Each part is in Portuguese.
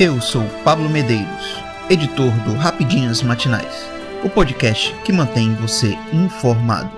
Eu sou Pablo Medeiros, editor do Rapidinhas Matinais, o podcast que mantém você informado.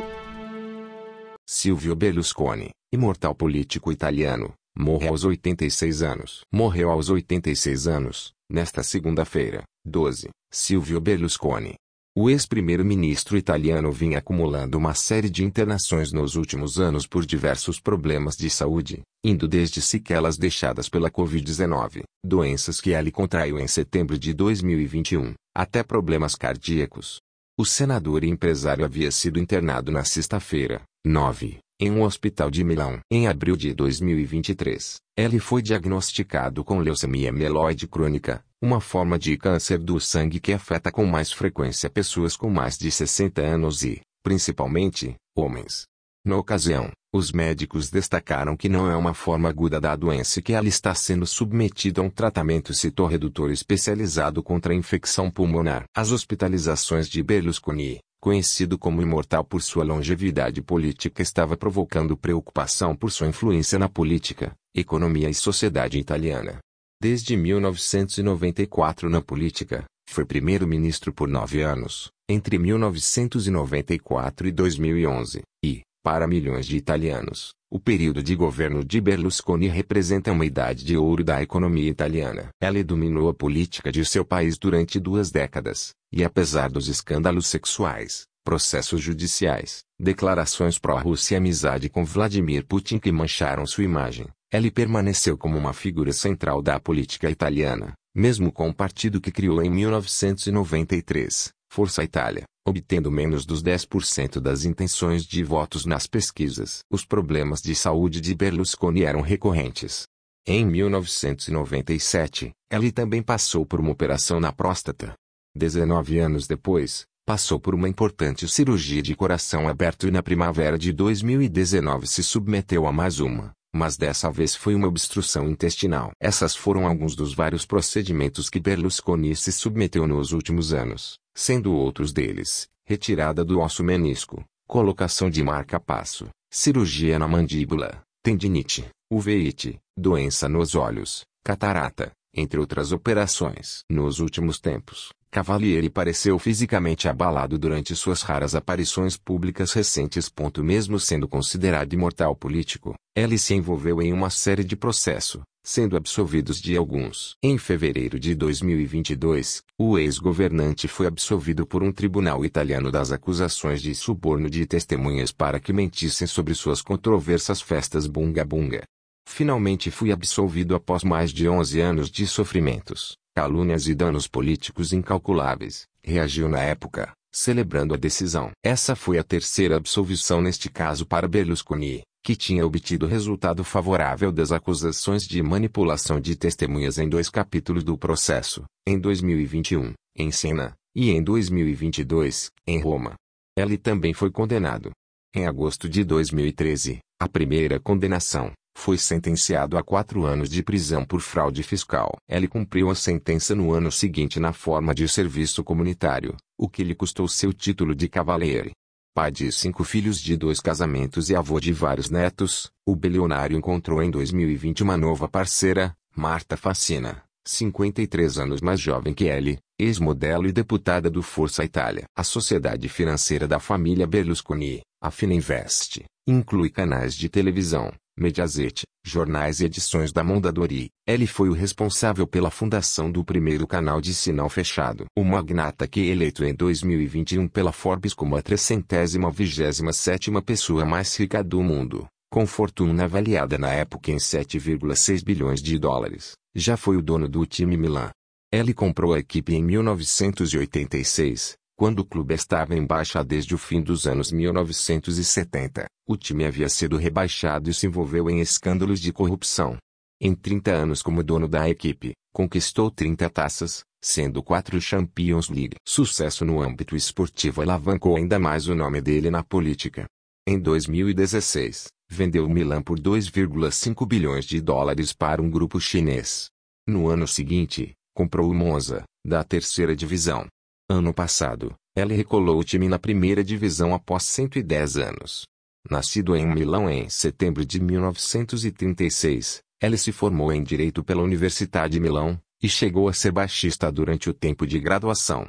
Silvio Berlusconi, imortal político italiano, morreu aos 86 anos. Morreu aos 86 anos, nesta segunda-feira, 12, Silvio Berlusconi, o ex-primeiro-ministro italiano vinha acumulando uma série de internações nos últimos anos por diversos problemas de saúde, indo desde sequelas deixadas pela Covid-19, doenças que ele contraiu em setembro de 2021, até problemas cardíacos. O senador e empresário havia sido internado na sexta-feira, 9, em um hospital de Milão. Em abril de 2023, ele foi diagnosticado com leucemia mieloide crônica, uma forma de câncer do sangue que afeta com mais frequência pessoas com mais de 60 anos e, principalmente, homens. Na ocasião, os médicos destacaram que não é uma forma aguda da doença e que ela está sendo submetida a um tratamento citorredutor especializado contra a infecção pulmonar. As hospitalizações de Berlusconi, conhecido como imortal por sua longevidade política, estava provocando preocupação por sua influência na política, economia e sociedade italiana. Desde 1994 na política, foi primeiro-ministro por nove anos, entre 1994 e 2011, e, para milhões de italianos, o período de governo de Berlusconi representa uma idade de ouro da economia italiana. Ele dominou a política de seu país durante duas décadas, e apesar dos escândalos sexuais, processos judiciais, declarações pró-Rússia e amizade com Vladimir Putin que mancharam sua imagem, ele permaneceu como uma figura central da política italiana, mesmo com o partido que criou em 1993, Força Itália, obtendo menos dos 10% das intenções de votos nas pesquisas. Os problemas de saúde de Berlusconi eram recorrentes. Em 1997, ele também passou por uma operação na próstata. 19 anos depois, passou por uma importante cirurgia de coração aberto e na primavera de 2019 se submeteu a mais uma mas dessa vez foi uma obstrução intestinal. Essas foram alguns dos vários procedimentos que Berlusconi se submeteu nos últimos anos, sendo outros deles, retirada do osso menisco, colocação de marca-passo, cirurgia na mandíbula, tendinite, uveíte, doença nos olhos, catarata, entre outras operações. Nos últimos tempos, Cavalieri pareceu fisicamente abalado durante suas raras aparições públicas recentes. Mesmo sendo considerado imortal político, ele se envolveu em uma série de processos, sendo absolvidos de alguns. Em fevereiro de 2022, o ex-governante foi absolvido por um tribunal italiano das acusações de suborno de testemunhas para que mentissem sobre suas controversas festas bunga bunga. Finalmente fui absolvido após mais de 11 anos de sofrimentos calúnias e danos políticos incalculáveis, reagiu na época, celebrando a decisão. Essa foi a terceira absolvição neste caso para Berlusconi, que tinha obtido resultado favorável das acusações de manipulação de testemunhas em dois capítulos do processo, em 2021, em Siena, e em 2022, em Roma. Ele também foi condenado. Em agosto de 2013, a primeira condenação, foi sentenciado a quatro anos de prisão por fraude fiscal. Ele cumpriu a sentença no ano seguinte na forma de serviço comunitário, o que lhe custou seu título de cavaleiro. Pai de cinco filhos de dois casamentos e avô de vários netos, o bilionário encontrou em 2020 uma nova parceira, Marta Facina, 53 anos mais jovem que ele, ex-modelo e deputada do Força Itália. A sociedade financeira da família Berlusconi, a Fininvest, inclui canais de televisão, Mediaset, jornais e edições da Mondadori. Ele foi o responsável pela fundação do primeiro canal de sinal fechado. O magnata que eleito em 2021 pela Forbes como a 327 pessoa mais rica do mundo, com fortuna avaliada na época em 7,6 bilhões de dólares, já foi o dono do time Milan. Ele comprou a equipe em 1986, quando o clube estava em baixa desde o fim dos anos 1970, o time havia sido rebaixado e se envolveu em escândalos de corrupção. Em 30 anos como dono da equipe, conquistou 30 taças, sendo quatro Champions League. Sucesso no âmbito esportivo alavancou ainda mais o nome dele na política. Em 2016, vendeu o Milan por 2,5 bilhões de dólares para um grupo chinês. No ano seguinte, comprou o Monza, da terceira divisão, Ano passado, ele recolou o time na primeira divisão após 110 anos. Nascido em Milão em setembro de 1936, ele se formou em Direito pela Universidade de Milão, e chegou a ser baixista durante o tempo de graduação.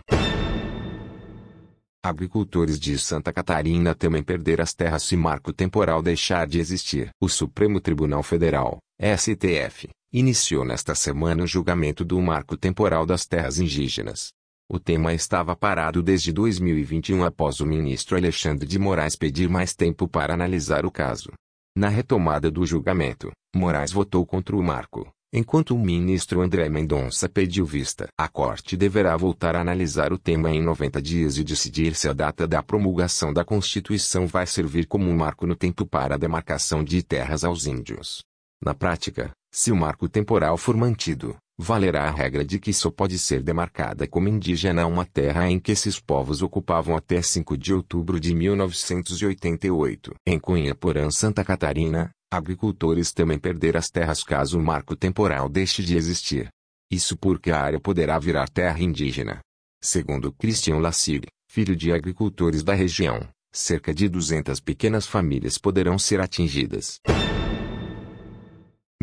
Agricultores de Santa Catarina temem perder as terras se marco temporal deixar de existir. O Supremo Tribunal Federal, STF, iniciou nesta semana o julgamento do marco temporal das terras indígenas. O tema estava parado desde 2021 após o ministro Alexandre de Moraes pedir mais tempo para analisar o caso. Na retomada do julgamento, Moraes votou contra o marco, enquanto o ministro André Mendonça pediu vista. A corte deverá voltar a analisar o tema em 90 dias e decidir se a data da promulgação da Constituição vai servir como um marco no tempo para a demarcação de terras aos índios. Na prática, se o marco temporal for mantido, valerá a regra de que só pode ser demarcada como indígena uma terra em que esses povos ocupavam até 5 de outubro de 1988. Em Cunha Porã, Santa Catarina, agricultores temem perder as terras caso o marco temporal deixe de existir. Isso porque a área poderá virar terra indígena. Segundo Christian Lassig, filho de agricultores da região, cerca de 200 pequenas famílias poderão ser atingidas.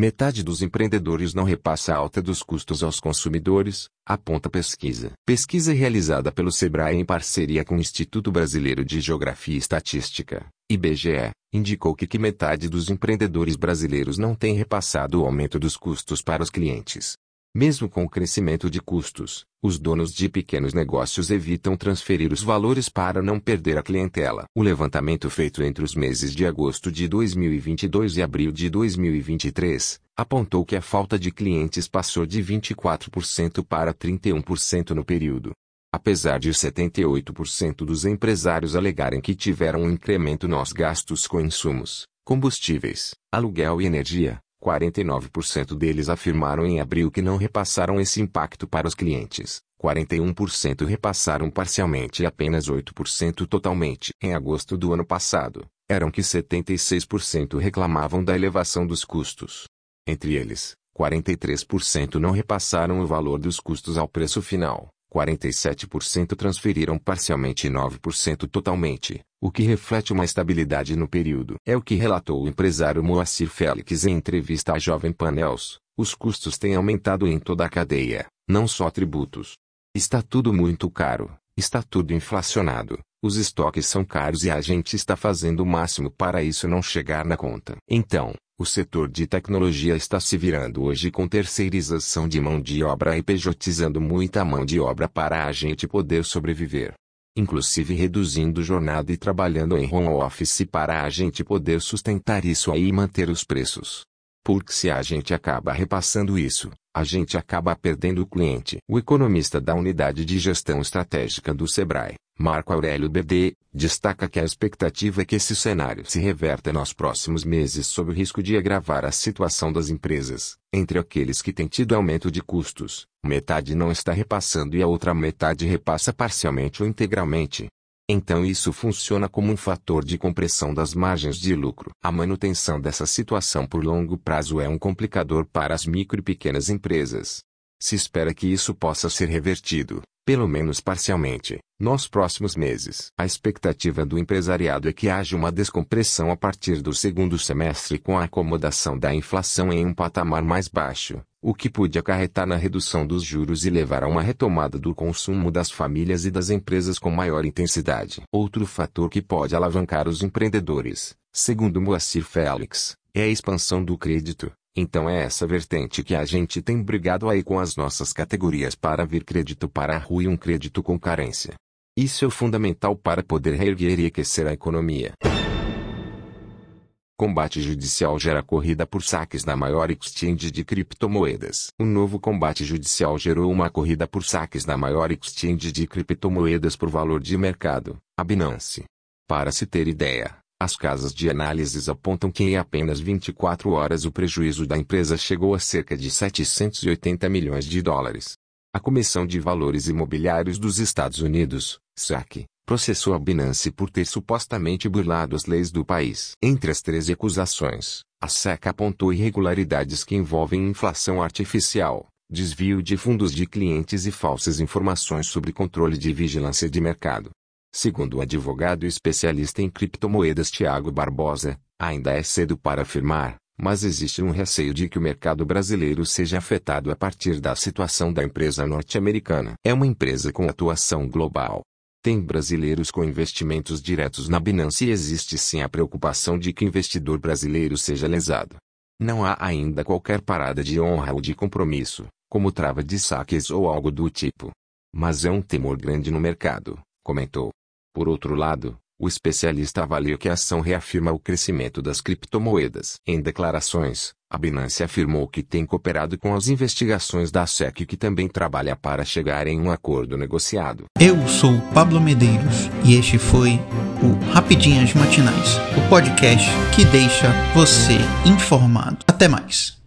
Metade dos empreendedores não repassa a alta dos custos aos consumidores, aponta pesquisa. Pesquisa realizada pelo Sebrae em parceria com o Instituto Brasileiro de Geografia e Estatística, IBGE, indicou que, que metade dos empreendedores brasileiros não tem repassado o aumento dos custos para os clientes. Mesmo com o crescimento de custos, os donos de pequenos negócios evitam transferir os valores para não perder a clientela. O levantamento feito entre os meses de agosto de 2022 e abril de 2023 apontou que a falta de clientes passou de 24% para 31% no período. Apesar de 78% dos empresários alegarem que tiveram um incremento nos gastos com insumos, combustíveis, aluguel e energia, 49% deles afirmaram em abril que não repassaram esse impacto para os clientes. 41% repassaram parcialmente e apenas 8% totalmente. Em agosto do ano passado, eram que 76% reclamavam da elevação dos custos. Entre eles, 43% não repassaram o valor dos custos ao preço final, 47% transferiram parcialmente e 9% totalmente, o que reflete uma estabilidade no período. É o que relatou o empresário Moacir Félix em entrevista à Jovem Panels. Os custos têm aumentado em toda a cadeia, não só tributos. Está tudo muito caro, está tudo inflacionado, os estoques são caros e a gente está fazendo o máximo para isso não chegar na conta. Então, o setor de tecnologia está se virando hoje com terceirização de mão de obra e pejotizando muita mão de obra para a gente poder sobreviver inclusive reduzindo jornada e trabalhando em home office para a gente poder sustentar isso aí e manter os preços. Porque se a gente acaba repassando isso, a gente acaba perdendo o cliente. O economista da Unidade de Gestão Estratégica do Sebrae, Marco Aurélio BD, destaca que a expectativa é que esse cenário se reverta nos próximos meses sob o risco de agravar a situação das empresas. Entre aqueles que têm tido aumento de custos, metade não está repassando e a outra metade repassa parcialmente ou integralmente. Então isso funciona como um fator de compressão das margens de lucro. A manutenção dessa situação por longo prazo é um complicador para as micro e pequenas empresas. Se espera que isso possa ser revertido, pelo menos parcialmente, nos próximos meses. A expectativa do empresariado é que haja uma descompressão a partir do segundo semestre com a acomodação da inflação em um patamar mais baixo, o que pode acarretar na redução dos juros e levar a uma retomada do consumo das famílias e das empresas com maior intensidade. Outro fator que pode alavancar os empreendedores, segundo Moacir Félix, é a expansão do crédito. Então é essa vertente que a gente tem brigado aí com as nossas categorias para vir crédito para a rua e um crédito com carência. Isso é fundamental para poder reerguer e aquecer a economia. Combate judicial gera corrida por saques na maior exchange de criptomoedas. O novo combate judicial gerou uma corrida por saques na maior exchange de criptomoedas por valor de mercado, a Binance. Para se ter ideia, as casas de análises apontam que em apenas 24 horas o prejuízo da empresa chegou a cerca de 780 milhões de dólares. A Comissão de Valores Imobiliários dos Estados Unidos, SEC, processou a Binance por ter supostamente burlado as leis do país. Entre as 13 acusações, a SEC apontou irregularidades que envolvem inflação artificial, desvio de fundos de clientes e falsas informações sobre controle de vigilância de mercado. Segundo o advogado especialista em criptomoedas Tiago Barbosa, ainda é cedo para afirmar, mas existe um receio de que o mercado brasileiro seja afetado a partir da situação da empresa norte-americana. É uma empresa com atuação global. Tem brasileiros com investimentos diretos na Binance e existe sim a preocupação de que investidor brasileiro seja lesado. Não há ainda qualquer parada de honra ou de compromisso, como trava de saques ou algo do tipo. Mas é um temor grande no mercado, comentou. Por outro lado, o especialista avalia que a ação reafirma o crescimento das criptomoedas. Em declarações, a Binance afirmou que tem cooperado com as investigações da SEC que também trabalha para chegar em um acordo negociado. Eu sou Pablo Medeiros e este foi o Rapidinhas Matinais, o podcast que deixa você informado. Até mais.